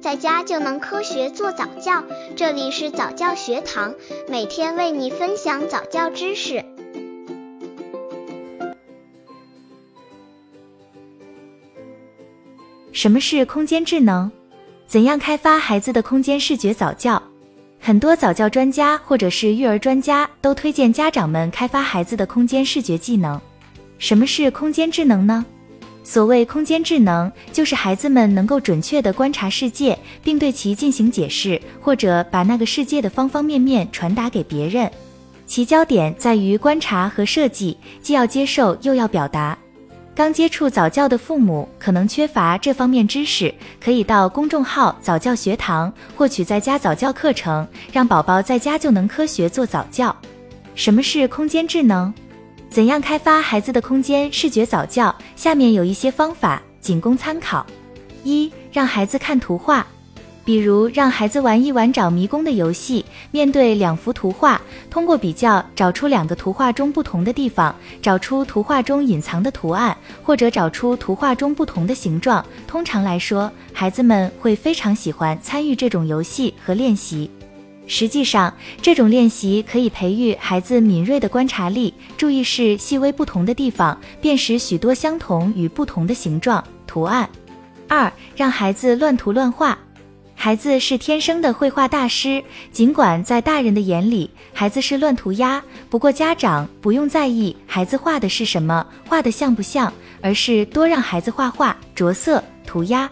在家就能科学做早教。这里是早教学堂，每天为你分享早教知识。什么是空间智能？怎样开发孩子的空间视觉早教？很多早教专家或者是育儿专家都推荐家长们开发孩子的空间视觉技能。什么是空间智能呢？所谓空间智能，就是孩子们能够准确地观察世界，并对其进行解释，或者把那个世界的方方面面传达给别人。其焦点在于观察和设计，既要接受又要表达。刚接触早教的父母可能缺乏这方面知识，可以到公众号早教学堂获取在家早教课程，让宝宝在家就能科学做早教。什么是空间智能？怎样开发孩子的空间视觉早教？下面有一些方法仅供参考：一、让孩子看图画，比如让孩子玩一玩找迷宫的游戏，面对两幅图画，通过比较找出两个图画中不同的地方，找出图画中隐藏的图案，或者找出图画中不同的形状。通常来说，孩子们会非常喜欢参与这种游戏和练习。实际上，这种练习可以培育孩子敏锐的观察力，注意是细微不同的地方，辨识许多相同与不同的形状、图案。二、让孩子乱涂乱画。孩子是天生的绘画大师，尽管在大人的眼里，孩子是乱涂鸦，不过家长不用在意孩子画的是什么，画的像不像，而是多让孩子画画、着色、涂鸦。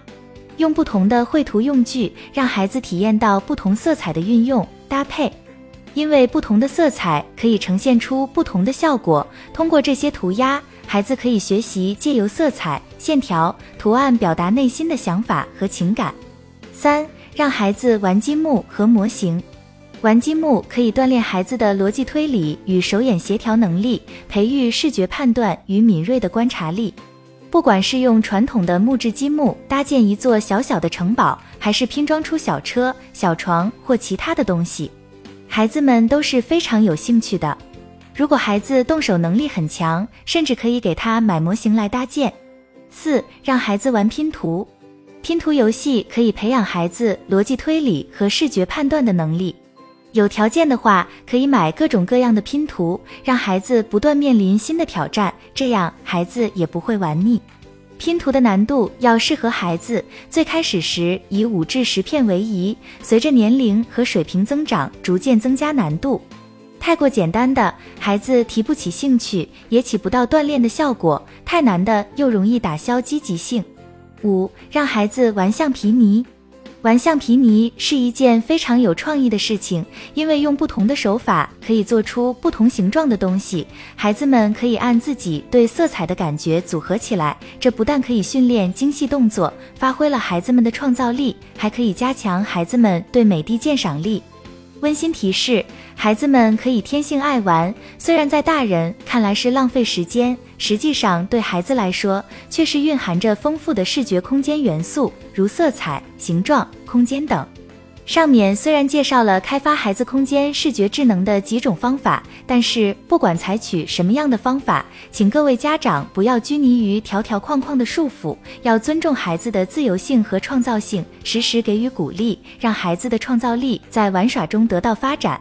用不同的绘图用具，让孩子体验到不同色彩的运用搭配，因为不同的色彩可以呈现出不同的效果。通过这些涂鸦，孩子可以学习借由色彩、线条、图案表达内心的想法和情感。三、让孩子玩积木和模型，玩积木可以锻炼孩子的逻辑推理与手眼协调能力，培育视觉判断与敏锐的观察力。不管是用传统的木质积木搭建一座小小的城堡，还是拼装出小车、小床或其他的东西，孩子们都是非常有兴趣的。如果孩子动手能力很强，甚至可以给他买模型来搭建。四、让孩子玩拼图，拼图游戏可以培养孩子逻辑推理和视觉判断的能力。有条件的话，可以买各种各样的拼图，让孩子不断面临新的挑战，这样孩子也不会玩腻。拼图的难度要适合孩子，最开始时以五至十片为宜，随着年龄和水平增长，逐渐增加难度。太过简单的孩子提不起兴趣，也起不到锻炼的效果；太难的又容易打消积极性。五，让孩子玩橡皮泥。玩橡皮泥是一件非常有创意的事情，因为用不同的手法可以做出不同形状的东西。孩子们可以按自己对色彩的感觉组合起来，这不但可以训练精细动作，发挥了孩子们的创造力，还可以加强孩子们对美的鉴赏力。温馨提示：孩子们可以天性爱玩，虽然在大人看来是浪费时间，实际上对孩子来说却是蕴含着丰富的视觉空间元素，如色彩、形状、空间等。上面虽然介绍了开发孩子空间视觉智能的几种方法，但是不管采取什么样的方法，请各位家长不要拘泥于条条框框的束缚，要尊重孩子的自由性和创造性，时时给予鼓励，让孩子的创造力在玩耍中得到发展。